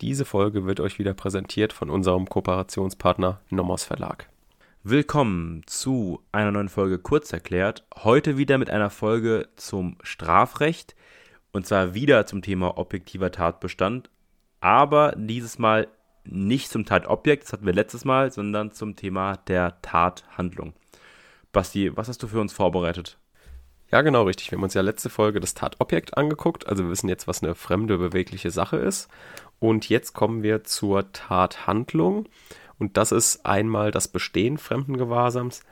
Diese Folge wird euch wieder präsentiert von unserem Kooperationspartner Nomos Verlag. Willkommen zu einer neuen Folge Kurz erklärt. Heute wieder mit einer Folge zum Strafrecht und zwar wieder zum Thema objektiver Tatbestand, aber dieses Mal nicht zum Tatobjekt, das hatten wir letztes Mal, sondern zum Thema der Tathandlung. Basti, was hast du für uns vorbereitet? Ja, genau richtig. Wir haben uns ja letzte Folge das Tatobjekt angeguckt, also wir wissen jetzt, was eine fremde bewegliche Sache ist. Und jetzt kommen wir zur Tathandlung. Und das ist einmal das Bestehen fremden Gewahrsams,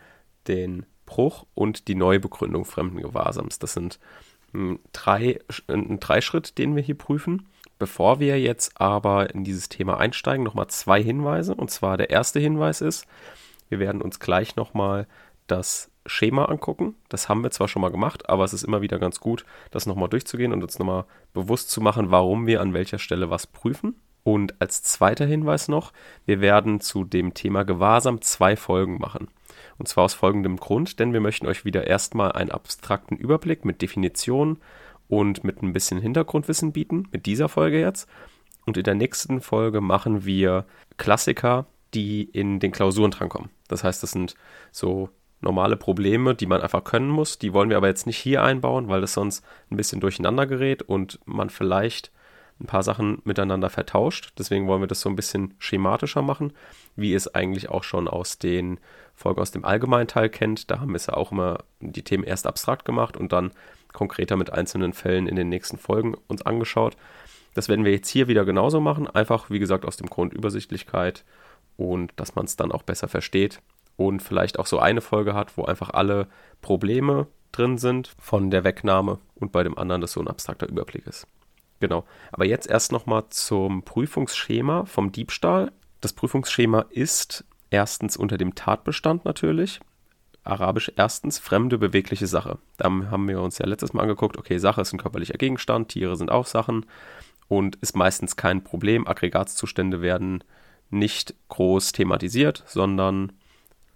den Bruch und die Neubegründung fremden Gewahrsams. Das sind ein, drei, ein Dreischritt, den wir hier prüfen. Bevor wir jetzt aber in dieses Thema einsteigen, nochmal zwei Hinweise. Und zwar der erste Hinweis ist, wir werden uns gleich nochmal das Schema angucken. Das haben wir zwar schon mal gemacht, aber es ist immer wieder ganz gut, das nochmal durchzugehen und uns nochmal bewusst zu machen, warum wir an welcher Stelle was prüfen. Und als zweiter Hinweis noch, wir werden zu dem Thema Gewahrsam zwei Folgen machen. Und zwar aus folgendem Grund, denn wir möchten euch wieder erstmal einen abstrakten Überblick mit Definitionen und mit ein bisschen Hintergrundwissen bieten, mit dieser Folge jetzt. Und in der nächsten Folge machen wir Klassiker, die in den Klausuren drankommen. Das heißt, das sind so normale Probleme, die man einfach können muss. Die wollen wir aber jetzt nicht hier einbauen, weil das sonst ein bisschen durcheinander gerät und man vielleicht ein paar Sachen miteinander vertauscht. Deswegen wollen wir das so ein bisschen schematischer machen, wie es eigentlich auch schon aus den Folgen aus dem Allgemeinteil kennt. Da haben wir es ja auch immer die Themen erst abstrakt gemacht und dann konkreter mit einzelnen Fällen in den nächsten Folgen uns angeschaut. Das werden wir jetzt hier wieder genauso machen. Einfach, wie gesagt, aus dem Grund Übersichtlichkeit und dass man es dann auch besser versteht und vielleicht auch so eine Folge hat, wo einfach alle Probleme drin sind von der Wegnahme und bei dem anderen das so ein abstrakter Überblick ist. Genau. Aber jetzt erst nochmal zum Prüfungsschema vom Diebstahl. Das Prüfungsschema ist erstens unter dem Tatbestand natürlich. Arabisch erstens fremde bewegliche Sache. Da haben wir uns ja letztes Mal angeguckt, okay, Sache ist ein körperlicher Gegenstand, Tiere sind auch Sachen und ist meistens kein Problem. Aggregatzustände werden nicht groß thematisiert, sondern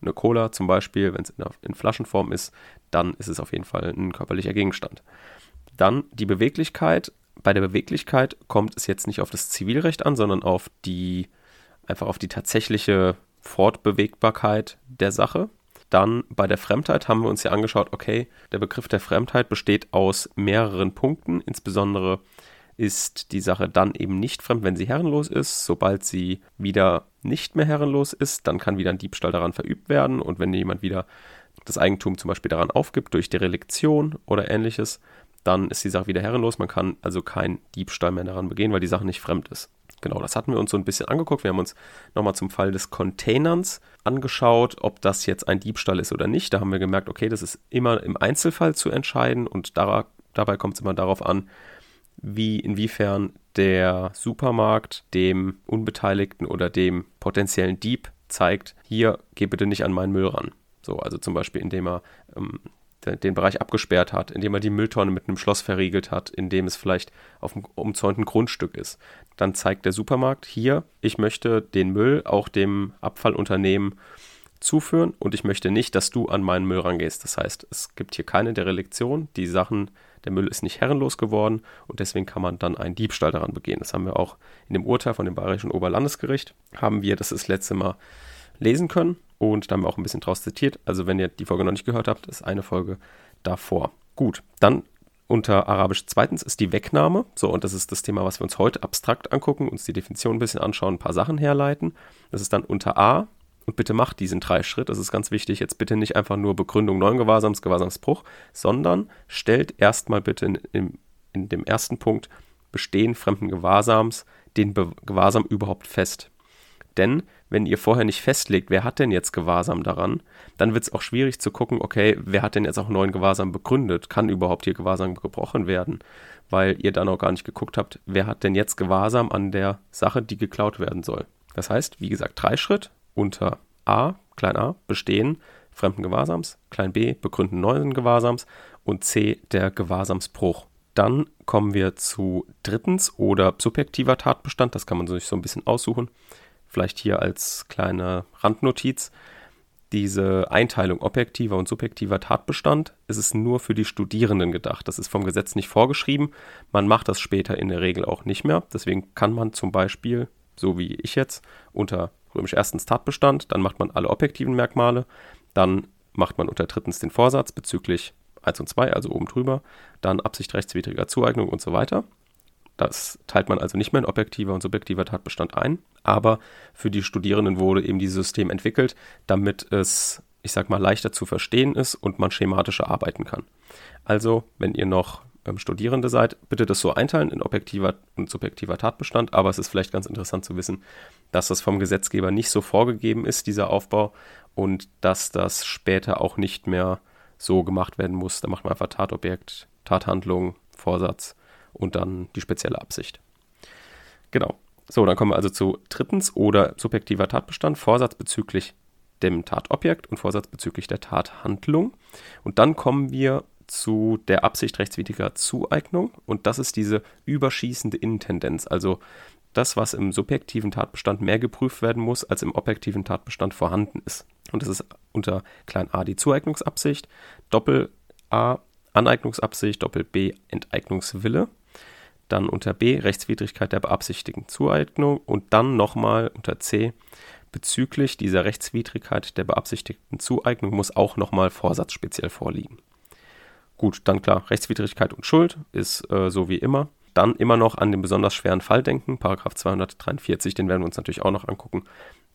eine Cola zum Beispiel, wenn es in, in, Flaschenform ist, dann ist es auf jeden Fall ein körperlicher Gegenstand. Dann die Beweglichkeit. Bei der Beweglichkeit kommt es jetzt nicht auf das Zivilrecht an, sondern auf die, einfach auf die tatsächliche Fortbewegbarkeit der Sache. Dann bei der Fremdheit haben wir uns ja angeschaut, okay, der Begriff der Fremdheit besteht aus mehreren Punkten, insbesondere ist die Sache dann eben nicht fremd, wenn sie herrenlos ist. Sobald sie wieder nicht mehr herrenlos ist, dann kann wieder ein Diebstahl daran verübt werden. Und wenn jemand wieder das Eigentum zum Beispiel daran aufgibt durch Derelektion oder ähnliches, dann ist die Sache wieder herrenlos. Man kann also keinen Diebstahl mehr daran begehen, weil die Sache nicht fremd ist. Genau, das hatten wir uns so ein bisschen angeguckt. Wir haben uns nochmal zum Fall des Containers angeschaut, ob das jetzt ein Diebstahl ist oder nicht. Da haben wir gemerkt, okay, das ist immer im Einzelfall zu entscheiden und dabei kommt es immer darauf an, wie inwiefern der Supermarkt dem Unbeteiligten oder dem potenziellen Dieb zeigt, hier geh bitte nicht an meinen Müll ran. So, also zum Beispiel, indem er ähm, den Bereich abgesperrt hat, indem er die Mülltonne mit einem Schloss verriegelt hat, indem es vielleicht auf einem umzäunten Grundstück ist. Dann zeigt der Supermarkt hier, ich möchte den Müll auch dem Abfallunternehmen zuführen und ich möchte nicht, dass du an meinen Müll rangehst. Das heißt, es gibt hier keine Derelektion. Die Sachen der Müll ist nicht herrenlos geworden und deswegen kann man dann einen Diebstahl daran begehen. Das haben wir auch in dem Urteil von dem Bayerischen Oberlandesgericht, haben wir das das letzte Mal lesen können und da haben wir auch ein bisschen draus zitiert. Also wenn ihr die Folge noch nicht gehört habt, ist eine Folge davor. Gut, dann unter Arabisch zweitens ist die Wegnahme. So, und das ist das Thema, was wir uns heute abstrakt angucken, uns die Definition ein bisschen anschauen, ein paar Sachen herleiten. Das ist dann unter A und bitte macht diesen drei Schritt. Das ist ganz wichtig. Jetzt bitte nicht einfach nur Begründung neuen Gewahrsams, Gewahrsamsbruch, sondern stellt erstmal bitte in, in, in dem ersten Punkt Bestehen fremden Gewahrsams den Be Gewahrsam überhaupt fest. Denn wenn ihr vorher nicht festlegt, wer hat denn jetzt Gewahrsam daran, dann wird es auch schwierig zu gucken, okay, wer hat denn jetzt auch neuen Gewahrsam begründet? Kann überhaupt hier Gewahrsam gebrochen werden? Weil ihr dann auch gar nicht geguckt habt, wer hat denn jetzt Gewahrsam an der Sache, die geklaut werden soll. Das heißt, wie gesagt, drei Schritt, unter a, klein a, Bestehen fremden Gewahrsams, klein b, Begründen neuen Gewahrsams und c, der Gewahrsamsbruch. Dann kommen wir zu drittens oder subjektiver Tatbestand, das kann man sich so ein bisschen aussuchen. Vielleicht hier als kleine Randnotiz. diese Einteilung objektiver und subjektiver Tatbestand ist es nur für die Studierenden gedacht. Das ist vom Gesetz nicht vorgeschrieben. Man macht das später in der Regel auch nicht mehr. Deswegen kann man zum Beispiel, so wie ich jetzt, unter römisch erstens Tatbestand, dann macht man alle objektiven Merkmale, dann macht man unter drittens den Vorsatz bezüglich 1 und 2, also oben drüber, dann Absicht rechtswidriger Zueignung und so weiter. Das teilt man also nicht mehr in objektiver und subjektiver Tatbestand ein, aber für die Studierenden wurde eben dieses System entwickelt, damit es, ich sag mal, leichter zu verstehen ist und man schematischer arbeiten kann. Also, wenn ihr noch ähm, Studierende seid, bitte das so einteilen in objektiver und subjektiver Tatbestand, aber es ist vielleicht ganz interessant zu wissen, dass das vom Gesetzgeber nicht so vorgegeben ist, dieser Aufbau, und dass das später auch nicht mehr so gemacht werden muss. Da macht man einfach Tatobjekt, Tathandlung, Vorsatz und dann die spezielle Absicht. Genau. So, dann kommen wir also zu drittens oder subjektiver Tatbestand, Vorsatz bezüglich dem Tatobjekt und Vorsatz bezüglich der Tathandlung. Und dann kommen wir zu der Absicht rechtswidriger Zueignung und das ist diese überschießende Intendenz, also das, was im subjektiven Tatbestand mehr geprüft werden muss, als im objektiven Tatbestand vorhanden ist. Und das ist unter klein a die Zueignungsabsicht, Doppel a Aneignungsabsicht, Doppel b Enteignungswille, dann unter b Rechtswidrigkeit der beabsichtigten Zueignung und dann nochmal unter c bezüglich dieser Rechtswidrigkeit der beabsichtigten Zueignung muss auch nochmal Vorsatz speziell vorliegen. Gut, dann klar, Rechtswidrigkeit und Schuld ist äh, so wie immer. Dann immer noch an den besonders schweren Fall denken, Paragraph 243, den werden wir uns natürlich auch noch angucken.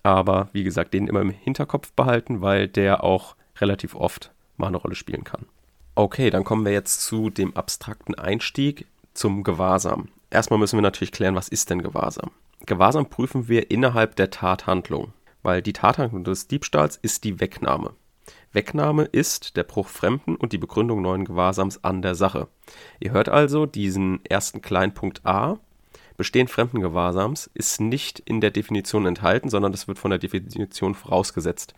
Aber wie gesagt, den immer im Hinterkopf behalten, weil der auch relativ oft mal eine Rolle spielen kann. Okay, dann kommen wir jetzt zu dem abstrakten Einstieg zum Gewahrsam. Erstmal müssen wir natürlich klären, was ist denn Gewahrsam? Gewahrsam prüfen wir innerhalb der Tathandlung, weil die Tathandlung des Diebstahls ist die Wegnahme. Wegnahme ist der Bruch Fremden und die Begründung neuen Gewahrsams an der Sache. Ihr hört also diesen ersten Kleinpunkt A. Bestehen fremden Gewahrsams ist nicht in der Definition enthalten, sondern das wird von der Definition vorausgesetzt,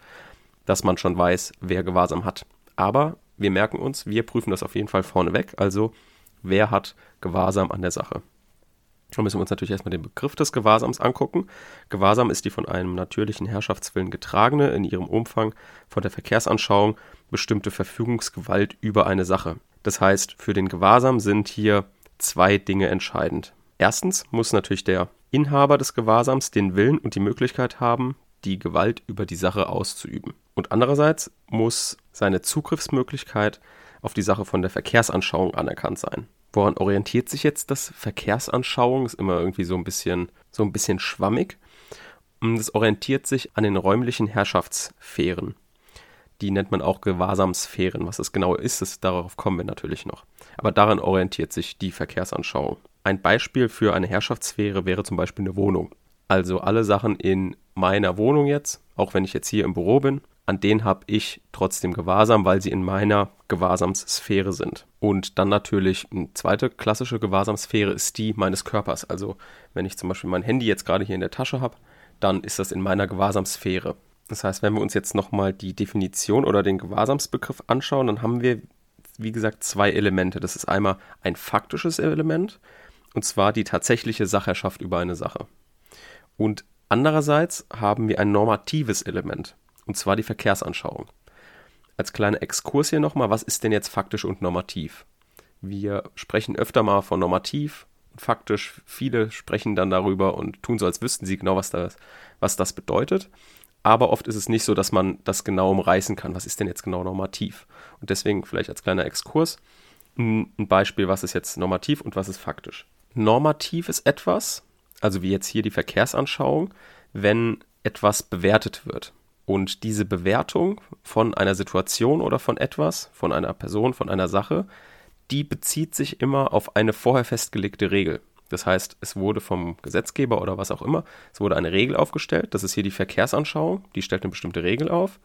dass man schon weiß, wer Gewahrsam hat. Aber wir merken uns, wir prüfen das auf jeden Fall vorneweg, also wer hat Gewahrsam an der Sache. Da müssen wir uns natürlich erstmal den Begriff des Gewahrsams angucken. Gewahrsam ist die von einem natürlichen Herrschaftswillen getragene, in ihrem Umfang von der Verkehrsanschauung bestimmte Verfügungsgewalt über eine Sache. Das heißt, für den Gewahrsam sind hier zwei Dinge entscheidend. Erstens muss natürlich der Inhaber des Gewahrsams den Willen und die Möglichkeit haben, die Gewalt über die Sache auszuüben. Und andererseits muss seine Zugriffsmöglichkeit auf die Sache von der Verkehrsanschauung anerkannt sein. Woran orientiert sich jetzt das Verkehrsanschauung? Ist immer irgendwie so ein bisschen, so ein bisschen schwammig. Das orientiert sich an den räumlichen Herrschaftssphären. Die nennt man auch Gewahrsamsphären. Was das genau ist, das, darauf kommen wir natürlich noch. Aber daran orientiert sich die Verkehrsanschauung. Ein Beispiel für eine Herrschaftssphäre wäre zum Beispiel eine Wohnung. Also alle Sachen in meiner Wohnung jetzt, auch wenn ich jetzt hier im Büro bin, an denen habe ich trotzdem Gewahrsam, weil sie in meiner Gewahrsamssphäre sind. Und dann natürlich eine zweite klassische Gewahrsamssphäre ist die meines Körpers. Also wenn ich zum Beispiel mein Handy jetzt gerade hier in der Tasche habe, dann ist das in meiner Gewahrsamssphäre. Das heißt, wenn wir uns jetzt nochmal die Definition oder den Gewahrsamsbegriff anschauen, dann haben wir, wie gesagt, zwei Elemente. Das ist einmal ein faktisches Element, und zwar die tatsächliche Sachherrschaft über eine Sache. Und andererseits haben wir ein normatives Element und zwar die Verkehrsanschauung. Als kleiner Exkurs hier nochmal, was ist denn jetzt faktisch und normativ? Wir sprechen öfter mal von normativ und faktisch. Viele sprechen dann darüber und tun so, als wüssten sie genau, was das, was das bedeutet. Aber oft ist es nicht so, dass man das genau umreißen kann. Was ist denn jetzt genau normativ? Und deswegen vielleicht als kleiner Exkurs ein Beispiel, was ist jetzt normativ und was ist faktisch. Normativ ist etwas, also wie jetzt hier die Verkehrsanschauung, wenn etwas bewertet wird. Und diese Bewertung von einer Situation oder von etwas, von einer Person, von einer Sache, die bezieht sich immer auf eine vorher festgelegte Regel. Das heißt, es wurde vom Gesetzgeber oder was auch immer, es wurde eine Regel aufgestellt. Das ist hier die Verkehrsanschauung, die stellt eine bestimmte Regel auf.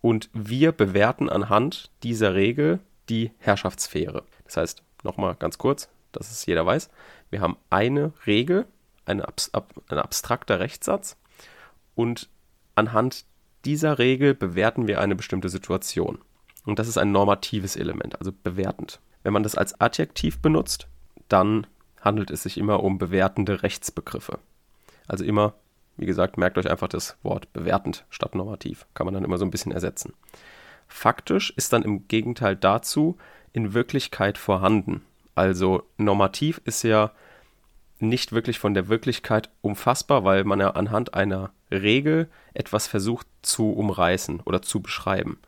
Und wir bewerten anhand dieser Regel die Herrschaftssphäre. Das heißt, nochmal ganz kurz, dass es jeder weiß, wir haben eine Regel, eine abs ein abstrakter Rechtssatz und anhand dieser Regel bewerten wir eine bestimmte Situation. Und das ist ein normatives Element, also bewertend. Wenn man das als Adjektiv benutzt, dann handelt es sich immer um bewertende Rechtsbegriffe. Also immer Wie gesagt, merkt euch einfach das Wort bewertend statt normativ. Kann man dann immer so ein bisschen ersetzen. Faktisch ist dann im Gegenteil dazu in Wirklichkeit vorhanden. Also normativ ist ja nicht wirklich von der Wirklichkeit umfassbar, weil man ja anhand einer Regel etwas versucht zu umreißen oder zu beschreiben.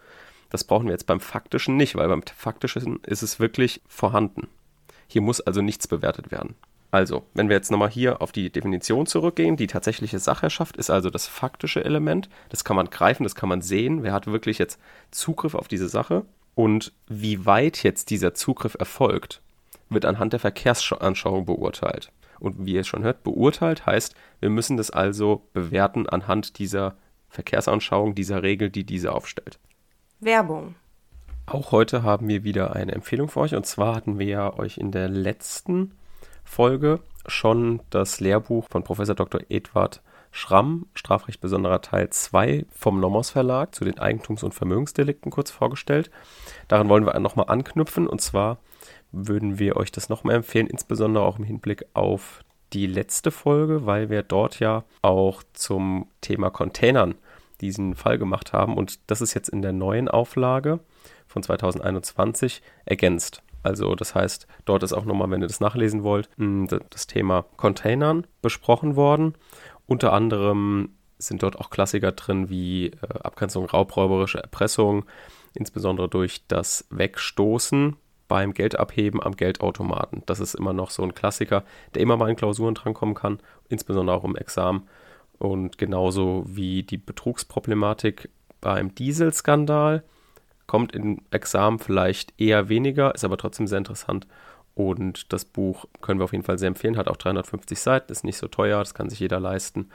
Das brauchen wir jetzt beim Faktischen nicht, weil beim Faktischen ist es wirklich vorhanden. Hier muss also nichts bewertet werden. Also, wenn wir jetzt nochmal hier auf die Definition zurückgehen, die tatsächliche Sachherrschaft ist also das faktische Element. Das kann man greifen, das kann man sehen. Wer hat wirklich jetzt Zugriff auf diese Sache? Und wie weit jetzt dieser Zugriff erfolgt, wird anhand der Verkehrsanschauung beurteilt. Und wie ihr schon hört, beurteilt heißt, wir müssen das also bewerten anhand dieser Verkehrsanschauung, dieser Regel, die diese aufstellt. Werbung. Auch heute haben wir wieder eine Empfehlung für euch. Und zwar hatten wir ja euch in der letzten Folge schon das Lehrbuch von Professor Dr. Edward Schramm, Strafrecht besonderer Teil 2 vom Nomos Verlag zu den Eigentums- und Vermögensdelikten kurz vorgestellt. Daran wollen wir nochmal anknüpfen. Und zwar würden wir euch das nochmal empfehlen, insbesondere auch im Hinblick auf die letzte Folge, weil wir dort ja auch zum Thema Containern diesen Fall gemacht haben und das ist jetzt in der neuen Auflage von 2021 ergänzt. Also das heißt, dort ist auch nochmal, wenn ihr das nachlesen wollt, das Thema Containern besprochen worden. Unter anderem sind dort auch Klassiker drin wie äh, Abgrenzung raubräuberische Erpressung, insbesondere durch das Wegstoßen beim Geldabheben am Geldautomaten. Das ist immer noch so ein Klassiker, der immer mal in Klausuren drankommen kann, insbesondere auch im Examen. Und genauso wie die Betrugsproblematik beim Dieselskandal kommt im Examen vielleicht eher weniger, ist aber trotzdem sehr interessant. Und das Buch können wir auf jeden Fall sehr empfehlen, hat auch 350 Seiten, ist nicht so teuer, das kann sich jeder leisten.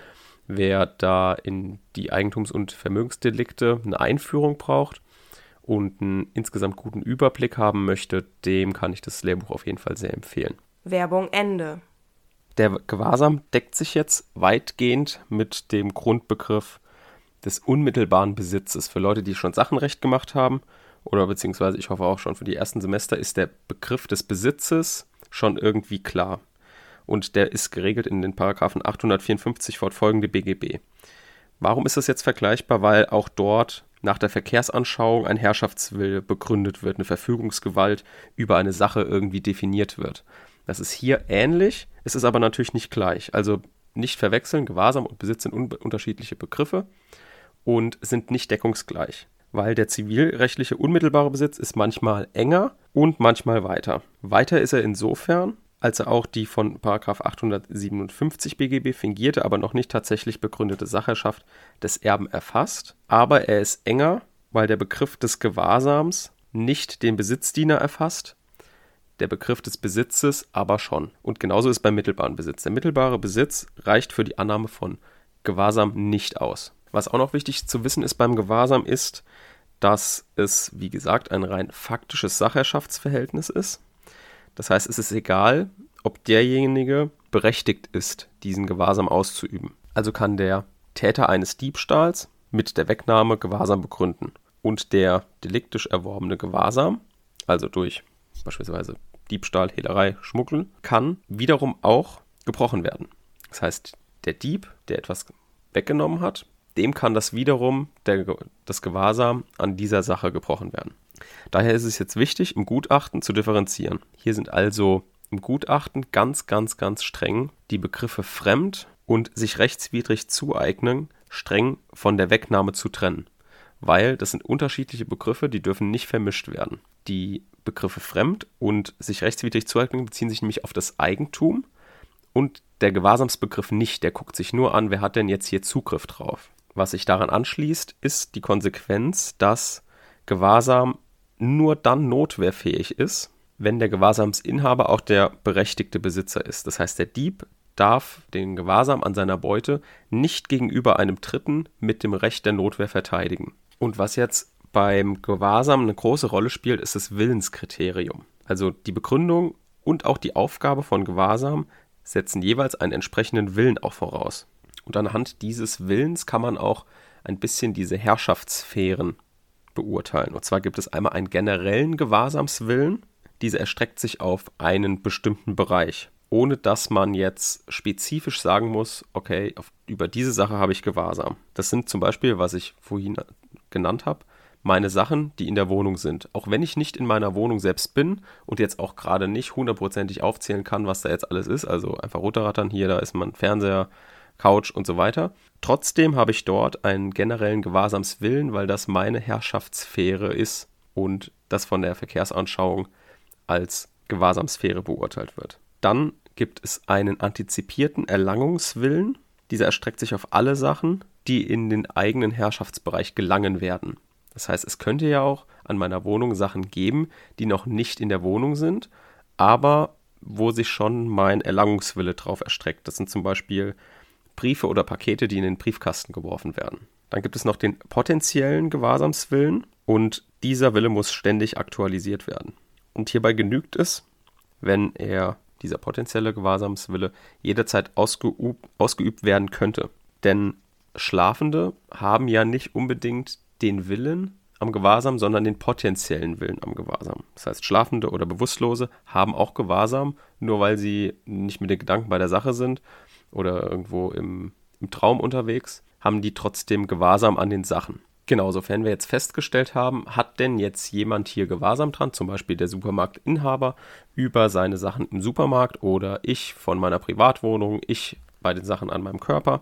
Wer da in die Eigentums- und Vermögensdelikte eine Einführung braucht, und einen insgesamt guten Überblick haben möchte, dem kann ich das Lehrbuch auf jeden Fall sehr empfehlen. Werbung Ende. Der Gewahrsam deckt sich jetzt weitgehend mit dem Grundbegriff des unmittelbaren Besitzes. Für Leute, die schon Sachenrecht gemacht haben, oder beziehungsweise ich hoffe auch schon für die ersten Semester, ist der Begriff des Besitzes schon irgendwie klar. Und der ist geregelt in den Paragraphen 854 fortfolgende BGB. Warum ist das jetzt vergleichbar? Weil auch dort nach der Verkehrsanschauung ein Herrschaftswille begründet wird, eine Verfügungsgewalt über eine Sache irgendwie definiert wird. Das ist hier ähnlich, es ist aber natürlich nicht gleich. Also nicht verwechseln, Gewahrsam und Besitz sind un unterschiedliche Begriffe und sind nicht deckungsgleich, weil der zivilrechtliche unmittelbare Besitz ist manchmal enger und manchmal weiter. Weiter ist er insofern, als er auch die von 857 BGB fingierte, aber noch nicht tatsächlich begründete Sachherrschaft des Erben erfasst. Aber er ist enger, weil der Begriff des Gewahrsams nicht den Besitzdiener erfasst, der Begriff des Besitzes aber schon. Und genauso ist beim mittelbaren Besitz. Der mittelbare Besitz reicht für die Annahme von Gewahrsam nicht aus. Was auch noch wichtig zu wissen ist beim Gewahrsam ist, dass es, wie gesagt, ein rein faktisches Sachherrschaftsverhältnis ist. Das heißt, es ist egal, ob derjenige berechtigt ist, diesen Gewahrsam auszuüben. Also kann der Täter eines Diebstahls mit der Wegnahme Gewahrsam begründen. Und der deliktisch erworbene Gewahrsam, also durch beispielsweise Diebstahl, Hehlerei, Schmuggel, kann wiederum auch gebrochen werden. Das heißt, der Dieb, der etwas weggenommen hat, dem kann das wiederum der, das Gewahrsam an dieser Sache gebrochen werden. Daher ist es jetzt wichtig, im Gutachten zu differenzieren. Hier sind also im Gutachten ganz, ganz, ganz streng die Begriffe fremd und sich rechtswidrig zueignen streng von der Wegnahme zu trennen. Weil das sind unterschiedliche Begriffe, die dürfen nicht vermischt werden. Die Begriffe fremd und sich rechtswidrig zueignen beziehen sich nämlich auf das Eigentum und der Gewahrsamsbegriff nicht. Der guckt sich nur an, wer hat denn jetzt hier Zugriff drauf. Was sich daran anschließt, ist die Konsequenz, dass Gewahrsam nur dann notwehrfähig ist, wenn der Gewahrsamsinhaber auch der berechtigte Besitzer ist. Das heißt, der Dieb darf den Gewahrsam an seiner Beute nicht gegenüber einem Dritten mit dem Recht der Notwehr verteidigen. Und was jetzt beim Gewahrsam eine große Rolle spielt, ist das Willenskriterium. Also die Begründung und auch die Aufgabe von Gewahrsam setzen jeweils einen entsprechenden Willen auch voraus. Und anhand dieses Willens kann man auch ein bisschen diese Herrschaftssphären beurteilen. Und zwar gibt es einmal einen generellen Gewahrsamswillen. Dieser erstreckt sich auf einen bestimmten Bereich. ohne dass man jetzt spezifisch sagen muss, okay, auf, über diese Sache habe ich Gewahrsam. Das sind zum Beispiel, was ich vorhin genannt habe, meine Sachen, die in der Wohnung sind. Auch wenn ich nicht in meiner Wohnung selbst bin und jetzt auch gerade nicht hundertprozentig aufzählen kann, was da jetzt alles ist, also einfach runterrattern, hier, da ist mein Fernseher, Couch und so weiter. Trotzdem habe ich dort einen generellen Gewahrsamswillen, weil das meine Herrschaftssphäre ist und das von der Verkehrsanschauung als Gewahrsamsphäre beurteilt wird. Dann gibt es einen antizipierten Erlangungswillen. Dieser erstreckt sich auf alle Sachen, die in den eigenen Herrschaftsbereich gelangen werden. Das heißt, es könnte ja auch an meiner Wohnung Sachen geben, die noch nicht in der Wohnung sind, aber wo sich schon mein Erlangungswille drauf erstreckt. Das sind zum Beispiel Briefe oder Pakete, die in den Briefkasten geworfen werden. Dann gibt es noch den potenziellen Gewahrsamswillen und dieser Wille muss ständig aktualisiert werden. Und hierbei genügt es, wenn er, dieser potenzielle Gewahrsamswille, jederzeit ausgeübt, ausgeübt werden könnte. Denn Schlafende haben ja nicht unbedingt den Willen am Gewahrsam, sondern den potenziellen Willen am Gewahrsam. Das heißt, Schlafende oder Bewusstlose haben auch Gewahrsam, nur weil sie nicht mit den Gedanken bei der Sache sind oder irgendwo im, im Traum unterwegs, haben die trotzdem Gewahrsam an den Sachen. Genau, sofern wir jetzt festgestellt haben, hat denn jetzt jemand hier Gewahrsam dran, zum Beispiel der Supermarktinhaber, über seine Sachen im Supermarkt oder ich von meiner Privatwohnung, ich bei den Sachen an meinem Körper,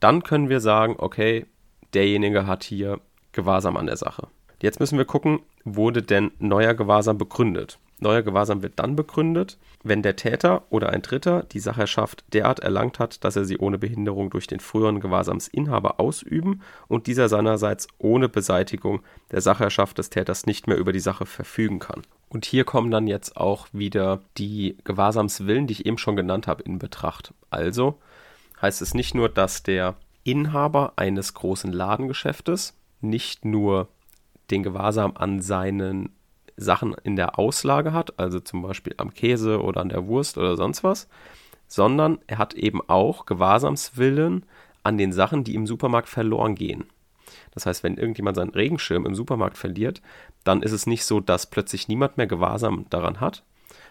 dann können wir sagen, okay, derjenige hat hier Gewahrsam an der Sache. Jetzt müssen wir gucken, wurde denn neuer Gewahrsam begründet? Neuer Gewahrsam wird dann begründet, wenn der Täter oder ein Dritter die Sacherschaft derart erlangt hat, dass er sie ohne Behinderung durch den früheren Gewahrsamsinhaber ausüben und dieser seinerseits ohne Beseitigung der Sacherschaft des Täters nicht mehr über die Sache verfügen kann. Und hier kommen dann jetzt auch wieder die Gewahrsamswillen, die ich eben schon genannt habe, in Betracht. Also heißt es nicht nur, dass der Inhaber eines großen Ladengeschäftes nicht nur den Gewahrsam an seinen Sachen in der Auslage hat, also zum Beispiel am Käse oder an der Wurst oder sonst was, sondern er hat eben auch Gewahrsamswillen an den Sachen, die im Supermarkt verloren gehen. Das heißt, wenn irgendjemand seinen Regenschirm im Supermarkt verliert, dann ist es nicht so, dass plötzlich niemand mehr Gewahrsam daran hat,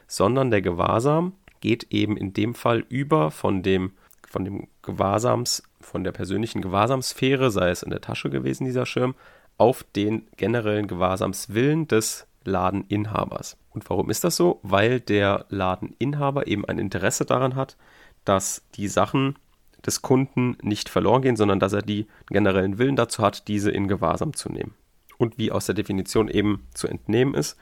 sondern der Gewahrsam geht eben in dem Fall über von dem, von dem Gewahrsams, von der persönlichen Gewahrsamsphäre, sei es in der Tasche gewesen, dieser Schirm, auf den generellen Gewahrsamswillen des Ladeninhabers. Und warum ist das so? Weil der Ladeninhaber eben ein Interesse daran hat, dass die Sachen des Kunden nicht verloren gehen, sondern dass er die generellen Willen dazu hat, diese in Gewahrsam zu nehmen. Und wie aus der Definition eben zu entnehmen ist,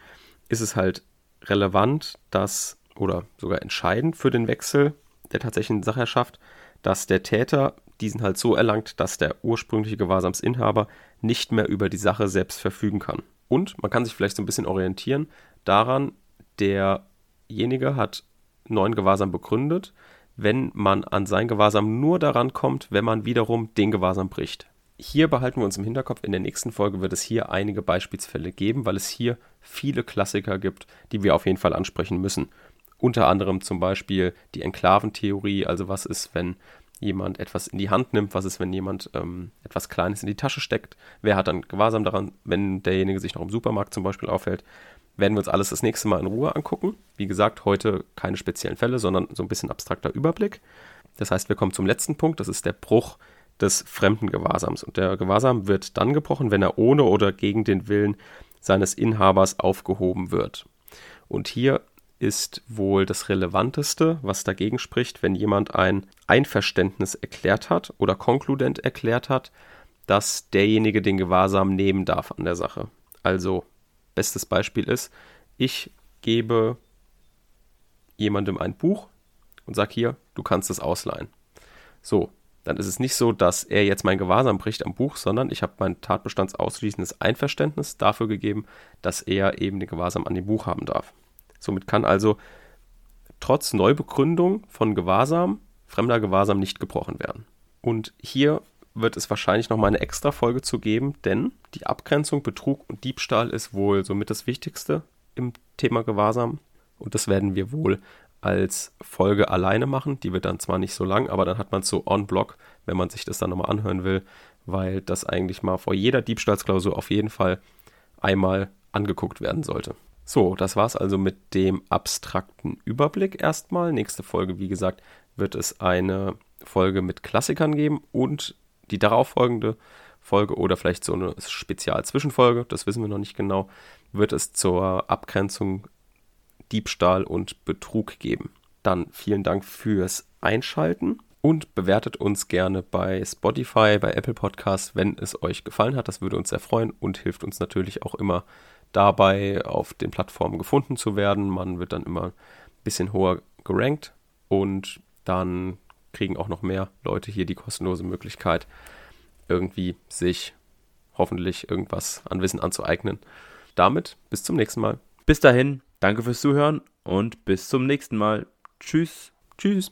ist es halt relevant, dass oder sogar entscheidend für den Wechsel der tatsächlichen Sacherschaft, dass der Täter diesen halt so erlangt, dass der ursprüngliche Gewahrsamsinhaber nicht mehr über die Sache selbst verfügen kann. Und man kann sich vielleicht so ein bisschen orientieren daran, derjenige hat neuen Gewahrsam begründet, wenn man an sein Gewahrsam nur daran kommt, wenn man wiederum den Gewahrsam bricht. Hier behalten wir uns im Hinterkopf, in der nächsten Folge wird es hier einige Beispielsfälle geben, weil es hier viele Klassiker gibt, die wir auf jeden Fall ansprechen müssen. Unter anderem zum Beispiel die Enklaventheorie, also was ist, wenn jemand etwas in die Hand nimmt, was ist, wenn jemand ähm, etwas Kleines in die Tasche steckt, wer hat dann Gewahrsam daran, wenn derjenige sich noch im Supermarkt zum Beispiel aufhält, werden wir uns alles das nächste Mal in Ruhe angucken. Wie gesagt, heute keine speziellen Fälle, sondern so ein bisschen abstrakter Überblick. Das heißt, wir kommen zum letzten Punkt, das ist der Bruch des fremden Gewahrsams. Und der Gewahrsam wird dann gebrochen, wenn er ohne oder gegen den Willen seines Inhabers aufgehoben wird. Und hier ist wohl das Relevanteste, was dagegen spricht, wenn jemand ein Einverständnis erklärt hat oder konkludent erklärt hat, dass derjenige den Gewahrsam nehmen darf an der Sache. Also, bestes Beispiel ist, ich gebe jemandem ein Buch und sage hier, du kannst es ausleihen. So, dann ist es nicht so, dass er jetzt mein Gewahrsam bricht am Buch, sondern ich habe mein tatbestandsausschließendes Einverständnis dafür gegeben, dass er eben den Gewahrsam an dem Buch haben darf. Somit kann also trotz Neubegründung von Gewahrsam fremder Gewahrsam nicht gebrochen werden. Und hier wird es wahrscheinlich noch mal eine extra Folge zu geben, denn die Abgrenzung Betrug und Diebstahl ist wohl somit das Wichtigste im Thema Gewahrsam. Und das werden wir wohl als Folge alleine machen. Die wird dann zwar nicht so lang, aber dann hat man es so on block, wenn man sich das dann nochmal anhören will, weil das eigentlich mal vor jeder Diebstahlsklausur auf jeden Fall einmal angeguckt werden sollte. So, das war's also mit dem abstrakten Überblick erstmal. Nächste Folge, wie gesagt, wird es eine Folge mit Klassikern geben und die darauffolgende Folge oder vielleicht so eine Spezial-Zwischenfolge, das wissen wir noch nicht genau, wird es zur Abgrenzung Diebstahl und Betrug geben. Dann vielen Dank fürs Einschalten und bewertet uns gerne bei Spotify, bei Apple Podcasts, wenn es euch gefallen hat. Das würde uns sehr freuen und hilft uns natürlich auch immer dabei, auf den Plattformen gefunden zu werden. Man wird dann immer ein bisschen höher gerankt und dann kriegen auch noch mehr Leute hier die kostenlose Möglichkeit, irgendwie sich hoffentlich irgendwas an Wissen anzueignen. Damit bis zum nächsten Mal. Bis dahin, danke fürs Zuhören und bis zum nächsten Mal. Tschüss. Tschüss.